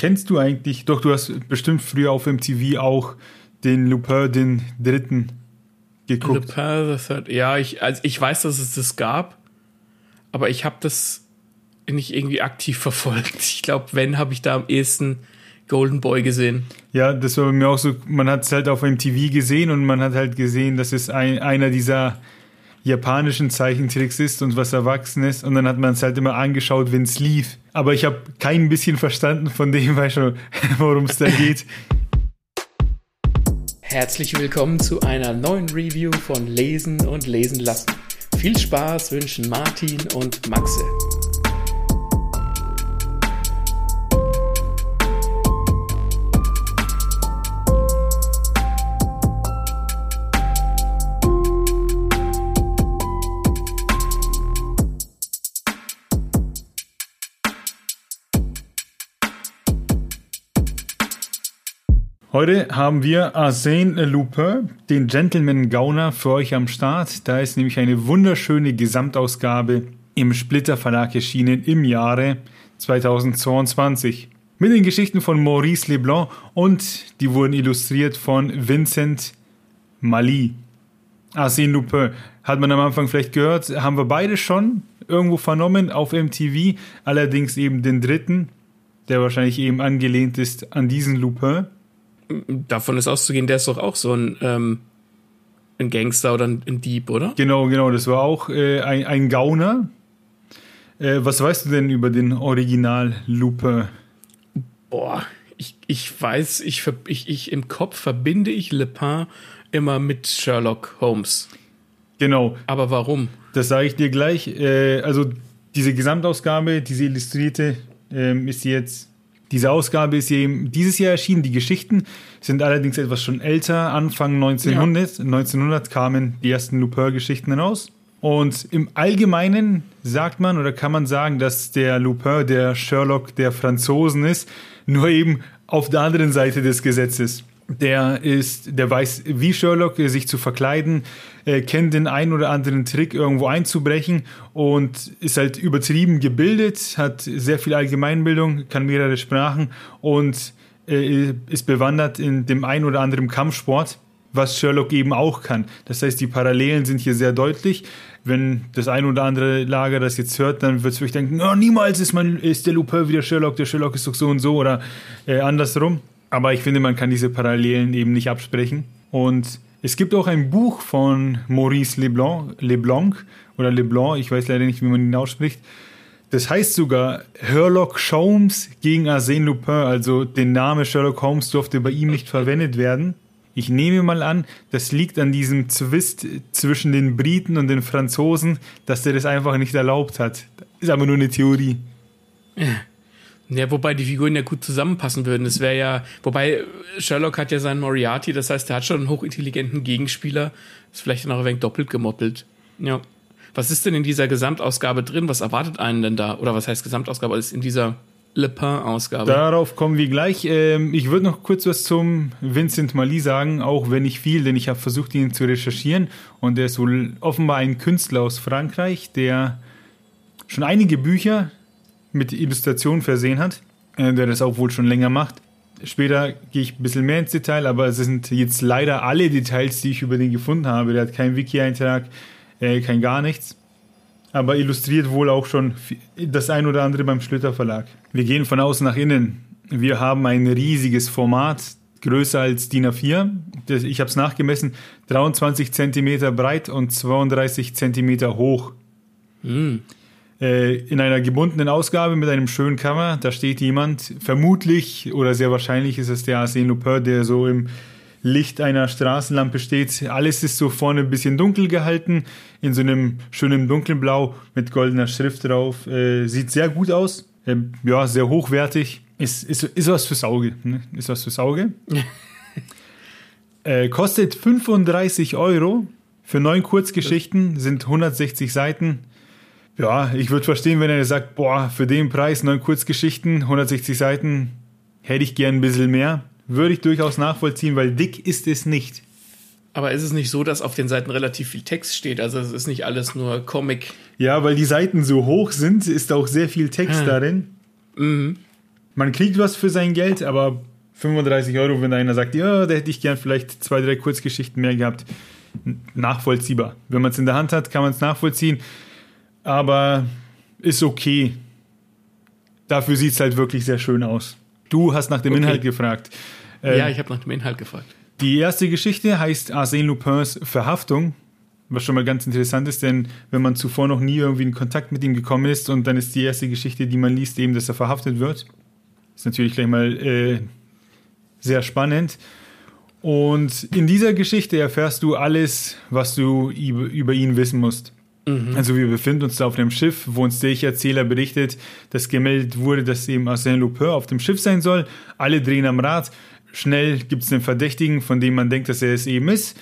kennst du eigentlich, doch du hast bestimmt früher auf MTV auch den Lupin, den dritten geguckt. Lupin, the Third. Ja, ich, also ich weiß, dass es das gab, aber ich habe das nicht irgendwie aktiv verfolgt. Ich glaube, wenn, habe ich da am ehesten Golden Boy gesehen. Ja, das war bei mir auch so, man hat es halt auf MTV gesehen und man hat halt gesehen, dass es ein, einer dieser japanischen Zeichentricks ist und was Erwachsenes und dann hat man es halt immer angeschaut, wenn es lief. Aber ich habe kein bisschen verstanden von dem, weißt worum es da geht. Herzlich willkommen zu einer neuen Review von Lesen und Lesen lassen. Viel Spaß wünschen Martin und Maxe. Heute haben wir Arsène Lupin, den Gentleman Gauner, für euch am Start. Da ist nämlich eine wunderschöne Gesamtausgabe im Splitter Verlag erschienen im Jahre 2022. Mit den Geschichten von Maurice Leblanc und die wurden illustriert von Vincent Mali. Arsène Lupin hat man am Anfang vielleicht gehört, haben wir beide schon irgendwo vernommen auf MTV, allerdings eben den dritten, der wahrscheinlich eben angelehnt ist an diesen Lupin davon ist auszugehen, der ist doch auch so ein, ähm, ein Gangster oder ein, ein, Dieb, oder? Genau, genau. Das war auch äh, ein, ein Gauner. Äh, was weißt du denn über den Original Lupe? Boah, ich, ich weiß, ich, ich, ich im Kopf verbinde ich Le Pen immer mit Sherlock Holmes. Genau. Aber warum? Das sage ich dir gleich. Äh, also diese Gesamtausgabe, diese illustrierte, ähm, ist jetzt diese Ausgabe ist eben dieses Jahr erschienen. Die Geschichten sind allerdings etwas schon älter. Anfang 1900, ja. 1900 kamen die ersten Lupin-Geschichten heraus. Und im Allgemeinen sagt man oder kann man sagen, dass der Lupin der Sherlock der Franzosen ist, nur eben auf der anderen Seite des Gesetzes der ist, der weiß, wie Sherlock sich zu verkleiden, äh, kennt den einen oder anderen Trick, irgendwo einzubrechen und ist halt übertrieben gebildet, hat sehr viel Allgemeinbildung, kann mehrere Sprachen und äh, ist bewandert in dem einen oder anderen Kampfsport, was Sherlock eben auch kann. Das heißt, die Parallelen sind hier sehr deutlich. Wenn das ein oder andere Lager das jetzt hört, dann wird es vielleicht denken, oh, niemals ist, man, ist der Lupin wieder Sherlock, der Sherlock ist doch so und so oder äh, andersrum. Aber ich finde, man kann diese Parallelen eben nicht absprechen. Und es gibt auch ein Buch von Maurice Leblanc, Leblanc oder Leblanc, ich weiß leider nicht, wie man ihn ausspricht. Das heißt sogar Sherlock Holmes gegen Arsène Lupin, also der Name Sherlock Holmes durfte bei ihm nicht verwendet werden. Ich nehme mal an, das liegt an diesem Zwist zwischen den Briten und den Franzosen, dass der das einfach nicht erlaubt hat. Ist aber nur eine Theorie. Ja, wobei die Figuren ja gut zusammenpassen würden. Es wäre ja, wobei Sherlock hat ja seinen Moriarty, das heißt, er hat schon einen hochintelligenten Gegenspieler. Ist vielleicht auch ein wenig doppelt gemoppelt. Ja. Was ist denn in dieser Gesamtausgabe drin? Was erwartet einen denn da? Oder was heißt Gesamtausgabe? ist in dieser Le Pen-Ausgabe? Darauf kommen wir gleich. Ähm, ich würde noch kurz was zum Vincent Mali sagen, auch wenn nicht viel, denn ich habe versucht, ihn zu recherchieren. Und er ist wohl offenbar ein Künstler aus Frankreich, der schon einige Bücher mit Illustrationen versehen hat, äh, der das auch wohl schon länger macht. Später gehe ich ein bisschen mehr ins Detail, aber es sind jetzt leider alle Details, die ich über den gefunden habe. Der hat keinen Wiki-Eintrag, äh, kein gar nichts. Aber illustriert wohl auch schon das ein oder andere beim Schlüter Verlag. Wir gehen von außen nach innen. Wir haben ein riesiges Format, größer als DIN A4. Ich habe es nachgemessen, 23 cm breit und 32 cm hoch. Mm. Äh, in einer gebundenen Ausgabe mit einem schönen Cover. Da steht jemand, vermutlich oder sehr wahrscheinlich ist es der Arsène Lupin, der so im Licht einer Straßenlampe steht. Alles ist so vorne ein bisschen dunkel gehalten, in so einem schönen dunklen Blau mit goldener Schrift drauf. Äh, sieht sehr gut aus. Äh, ja, sehr hochwertig. Ist, ist, ist was fürs Auge. Ne? Ist was fürs Auge. äh, kostet 35 Euro. Für neun Kurzgeschichten sind 160 Seiten. Ja, ich würde verstehen, wenn er sagt, boah, für den Preis neun Kurzgeschichten, 160 Seiten, hätte ich gern ein bisschen mehr. Würde ich durchaus nachvollziehen, weil dick ist es nicht. Aber ist es nicht so, dass auf den Seiten relativ viel Text steht? Also es ist nicht alles nur Comic. Ja, weil die Seiten so hoch sind, ist auch sehr viel Text ah. darin. Mhm. Man kriegt was für sein Geld, aber 35 Euro, wenn einer sagt, ja, da hätte ich gern vielleicht zwei, drei Kurzgeschichten mehr gehabt, nachvollziehbar. Wenn man es in der Hand hat, kann man es nachvollziehen, aber ist okay. Dafür sieht es halt wirklich sehr schön aus. Du hast nach dem okay. Inhalt gefragt. Ähm, ja, ich habe nach dem Inhalt gefragt. Die erste Geschichte heißt Arsène Lupins Verhaftung, was schon mal ganz interessant ist, denn wenn man zuvor noch nie irgendwie in Kontakt mit ihm gekommen ist und dann ist die erste Geschichte, die man liest, eben, dass er verhaftet wird, ist natürlich gleich mal äh, sehr spannend. Und in dieser Geschichte erfährst du alles, was du über ihn wissen musst. Mhm. Also wir befinden uns da auf einem Schiff, wo uns der Erzähler berichtet, dass gemeldet wurde, dass eben Arsène Lupin auf dem Schiff sein soll. Alle drehen am Rad. Schnell gibt es einen Verdächtigen, von dem man denkt, dass er es eben ist.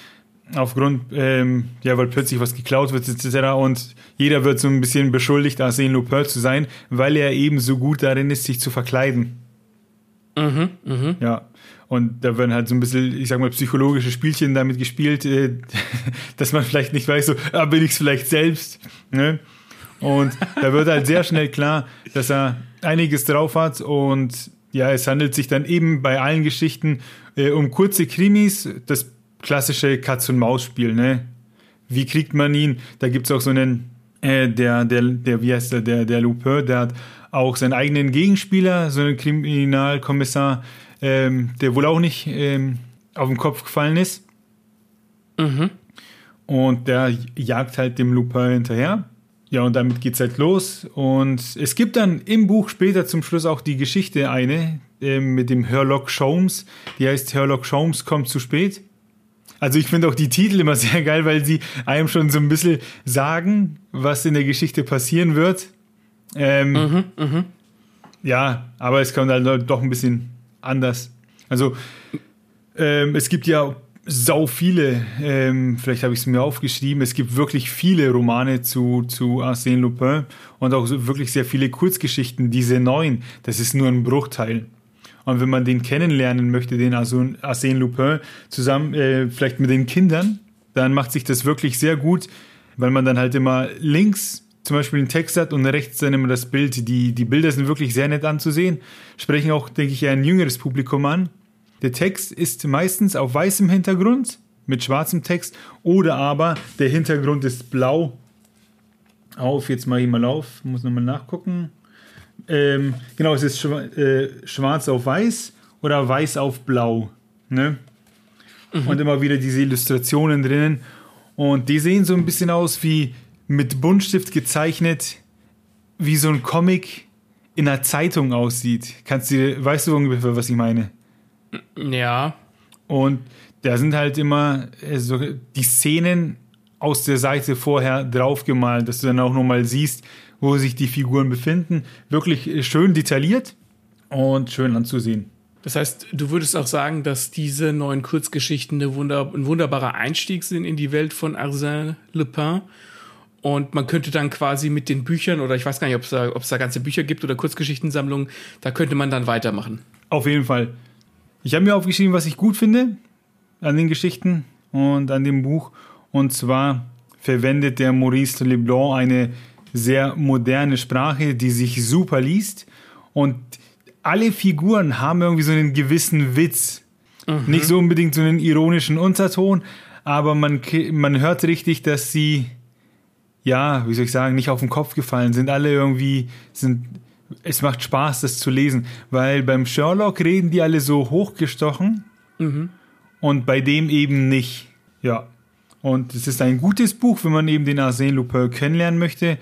Aufgrund, ähm, ja, weil plötzlich was geklaut wird, etc. Und jeder wird so ein bisschen beschuldigt, Arsène Lupin zu sein, weil er eben so gut darin ist, sich zu verkleiden. Mhm, mh. Ja. Und da werden halt so ein bisschen, ich sag mal, psychologische Spielchen damit gespielt, äh, dass man vielleicht nicht weiß, so, ah, bin ich es vielleicht selbst. Ne? Und da wird halt sehr schnell klar, dass er einiges drauf hat und ja, es handelt sich dann eben bei allen Geschichten äh, um kurze Krimis, das klassische Katz-und-Maus-Spiel, ne? Wie kriegt man ihn? Da gibt es auch so einen, äh, der, der, der, wie heißt der, der, der Lupin, der hat auch seinen eigenen Gegenspieler, so einen Kriminalkommissar, ähm, der wohl auch nicht ähm, auf den Kopf gefallen ist. Mhm. Und der jagt halt dem Lupin hinterher. Ja, und damit geht's halt los. Und es gibt dann im Buch später zum Schluss auch die Geschichte eine äh, mit dem Herlock Sholmes. Die heißt Herlock Sholmes kommt zu spät. Also ich finde auch die Titel immer sehr geil, weil sie einem schon so ein bisschen sagen, was in der Geschichte passieren wird. Ähm, mhm, mh. Ja, aber es kommt halt doch ein bisschen anders. Also ähm, es gibt ja sau viele, ähm, vielleicht habe ich es mir aufgeschrieben, es gibt wirklich viele Romane zu, zu Arsène Lupin und auch wirklich sehr viele Kurzgeschichten, diese neuen, das ist nur ein Bruchteil. Und wenn man den kennenlernen möchte, den Arsène Lupin, zusammen äh, vielleicht mit den Kindern, dann macht sich das wirklich sehr gut, weil man dann halt immer links zum Beispiel einen Text hat und rechts dann immer das Bild. Die, die Bilder sind wirklich sehr nett anzusehen, sprechen auch, denke ich, ein jüngeres Publikum an. Der Text ist meistens auf weißem Hintergrund mit schwarzem Text oder aber der Hintergrund ist blau. Auf, jetzt mache ich mal auf, muss nochmal nachgucken. Ähm, genau, es ist äh, schwarz auf weiß oder weiß auf blau. Ne? Mhm. Und immer wieder diese Illustrationen drinnen. Und die sehen so ein bisschen aus wie mit Buntstift gezeichnet, wie so ein Comic in einer Zeitung aussieht. Kannst du, weißt du ungefähr, was ich meine? Ja. Und da sind halt immer so die Szenen aus der Seite vorher draufgemalt, dass du dann auch nochmal siehst, wo sich die Figuren befinden. Wirklich schön detailliert und schön anzusehen. Das heißt, du würdest auch sagen, dass diese neuen Kurzgeschichten eine wunder ein wunderbarer Einstieg sind in die Welt von Arsène Lupin. Und man könnte dann quasi mit den Büchern, oder ich weiß gar nicht, ob es da, da ganze Bücher gibt oder Kurzgeschichtensammlungen, da könnte man dann weitermachen. Auf jeden Fall. Ich habe mir aufgeschrieben, was ich gut finde an den Geschichten und an dem Buch. Und zwar verwendet der Maurice Leblanc eine sehr moderne Sprache, die sich super liest. Und alle Figuren haben irgendwie so einen gewissen Witz. Mhm. Nicht so unbedingt so einen ironischen Unterton, aber man, man hört richtig, dass sie, ja, wie soll ich sagen, nicht auf den Kopf gefallen sind. Alle irgendwie sind es macht Spaß, das zu lesen, weil beim Sherlock reden die alle so hochgestochen mhm. und bei dem eben nicht. Ja. Und es ist ein gutes Buch, wenn man eben den Arsène Lupin kennenlernen möchte.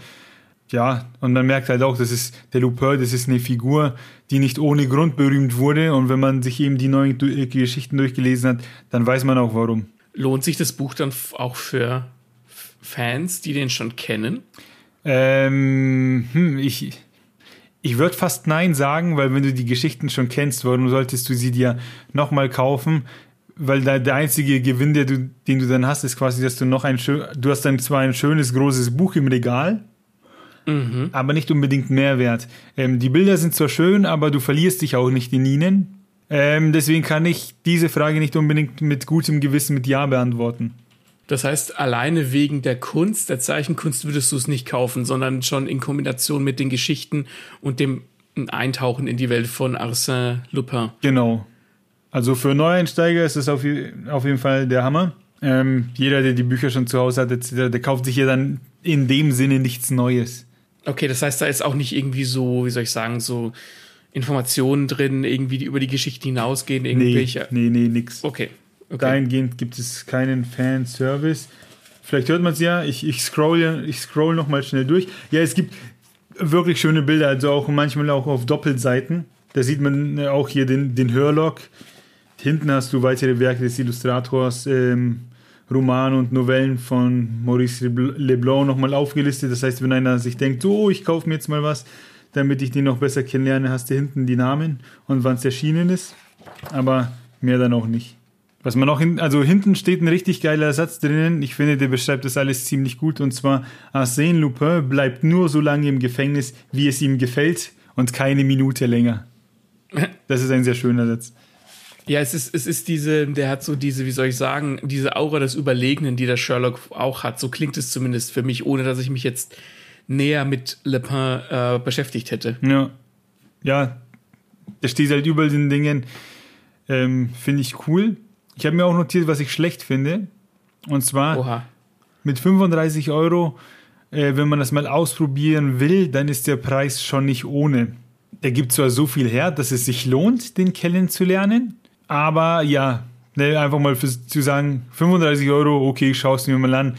Ja, und man merkt halt auch, dass es der Lupin, das ist eine Figur, die nicht ohne Grund berühmt wurde. Und wenn man sich eben die neuen Geschichten durchgelesen hat, dann weiß man auch warum. Lohnt sich das Buch dann auch für Fans, die den schon kennen? Ähm, hm, ich, ich würde fast Nein sagen, weil wenn du die Geschichten schon kennst, warum solltest du sie dir nochmal kaufen? Weil da, der einzige Gewinn, der du, den du dann hast, ist quasi, dass du noch ein schön, du hast dann zwar ein schönes großes Buch im Regal, mhm. aber nicht unbedingt Mehrwert. Ähm, die Bilder sind zwar schön, aber du verlierst dich auch nicht in ihnen. Ähm, deswegen kann ich diese Frage nicht unbedingt mit gutem Gewissen mit Ja beantworten. Das heißt, alleine wegen der Kunst, der Zeichenkunst würdest du es nicht kaufen, sondern schon in Kombination mit den Geschichten und dem ein Eintauchen in die Welt von Arsène Lupin. Genau. Also für Neueinsteiger ist das auf, auf jeden Fall der Hammer. Ähm, jeder, der die Bücher schon zu Hause hat, der, der kauft sich hier dann in dem Sinne nichts Neues. Okay, das heißt, da ist auch nicht irgendwie so, wie soll ich sagen, so Informationen drin, irgendwie die über die Geschichte hinausgehen, irgendwelche. Nee, nee, nee, nix. Okay. Okay. Dahingehend gibt es keinen Fanservice. Vielleicht hört man es ja, ich, ich scroll, ich scroll noch mal schnell durch. Ja, es gibt wirklich schöne Bilder, also auch manchmal auch auf Doppelseiten. Da sieht man äh, auch hier den, den Hörlog. Hinten hast du weitere Werke des Illustrators, ähm, Romane und Novellen von Maurice Leblanc nochmal aufgelistet. Das heißt, wenn einer sich denkt, so, ich kaufe mir jetzt mal was, damit ich den noch besser kennenlerne, hast du hinten die Namen und wann es erschienen ist. Aber mehr dann auch nicht. Was man noch hin, also hinten steht ein richtig geiler Satz drinnen. Ich finde, der beschreibt das alles ziemlich gut. Und zwar, Arsène Lupin bleibt nur so lange im Gefängnis, wie es ihm gefällt und keine Minute länger. Das ist ein sehr schöner Satz. Ja, es ist, es ist diese, der hat so diese, wie soll ich sagen, diese Aura des Überlegenen, die der Sherlock auch hat. So klingt es zumindest für mich, ohne dass ich mich jetzt näher mit Le Pen äh, beschäftigt hätte. Ja. Ja, der steht halt über den Dingen. Ähm, finde ich cool. Ich habe mir auch notiert, was ich schlecht finde. Und zwar Oha. mit 35 Euro, äh, wenn man das mal ausprobieren will, dann ist der Preis schon nicht ohne. Der gibt zwar so viel her, dass es sich lohnt, den kennenzulernen, aber ja, ne, einfach mal für, zu sagen, 35 Euro, okay, ich schaue es mir mal an.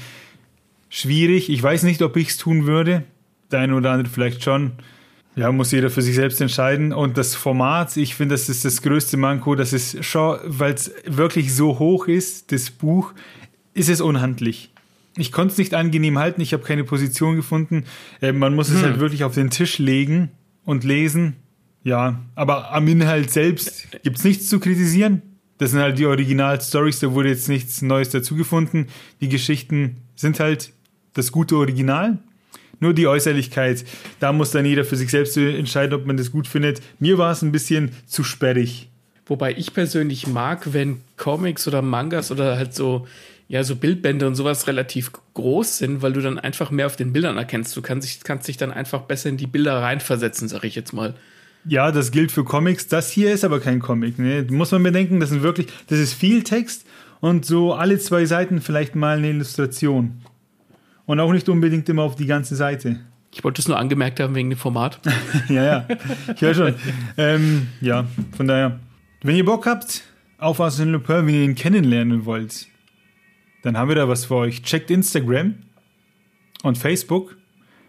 Schwierig. Ich weiß nicht, ob ich es tun würde. Der eine oder andere vielleicht schon. Ja, muss jeder für sich selbst entscheiden. Und das Format, ich finde, das ist das größte Manko. Das ist schon, weil es wirklich so hoch ist, das Buch, ist es unhandlich. Ich konnte es nicht angenehm halten, ich habe keine Position gefunden. Äh, man muss hm. es halt wirklich auf den Tisch legen und lesen. Ja, aber am Inhalt selbst gibt es nichts zu kritisieren. Das sind halt die Original-Stories, da wurde jetzt nichts Neues dazugefunden. Die Geschichten sind halt das gute Original. Nur die Äußerlichkeit, da muss dann jeder für sich selbst entscheiden, ob man das gut findet. Mir war es ein bisschen zu sperrig. Wobei ich persönlich mag, wenn Comics oder Mangas oder halt so, ja, so Bildbände und sowas relativ groß sind, weil du dann einfach mehr auf den Bildern erkennst. Du kannst, kannst dich dann einfach besser in die Bilder reinversetzen, sag ich jetzt mal. Ja, das gilt für Comics. Das hier ist aber kein Comic. Ne? Muss man bedenken, das sind wirklich, das ist viel Text und so alle zwei Seiten vielleicht mal eine Illustration. Und auch nicht unbedingt immer auf die ganze Seite. Ich wollte es nur angemerkt haben wegen dem Format. ja, ja, ich höre schon. ähm, ja, von daher, wenn ihr Bock habt auf Arsène Lupin, wenn ihr ihn kennenlernen wollt, dann haben wir da was für euch. Checkt Instagram und Facebook,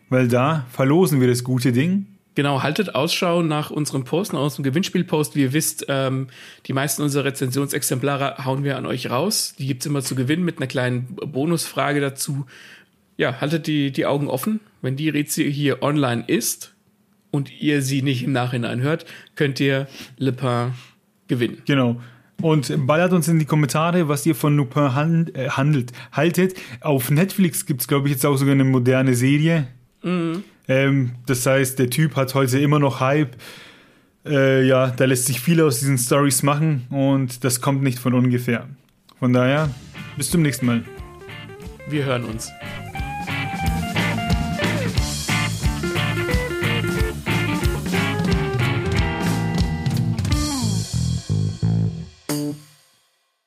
weil da verlosen wir das gute Ding. Genau, haltet Ausschau nach unserem Post, nach unserem Gewinnspielpost. Wie ihr wisst, ähm, die meisten unserer Rezensionsexemplare hauen wir an euch raus. Die gibt es immer zu gewinnen mit einer kleinen Bonusfrage dazu ja, haltet die, die Augen offen. Wenn die Rätsel hier online ist und ihr sie nicht im Nachhinein hört, könnt ihr Le Pen gewinnen. Genau. Und ballert uns in die Kommentare, was ihr von Lupin hand, äh, handelt, haltet. Auf Netflix gibt es, glaube ich, jetzt auch sogar eine moderne Serie. Mhm. Ähm, das heißt, der Typ hat heute immer noch Hype. Äh, ja, da lässt sich viel aus diesen Stories machen und das kommt nicht von ungefähr. Von daher, bis zum nächsten Mal. Wir hören uns.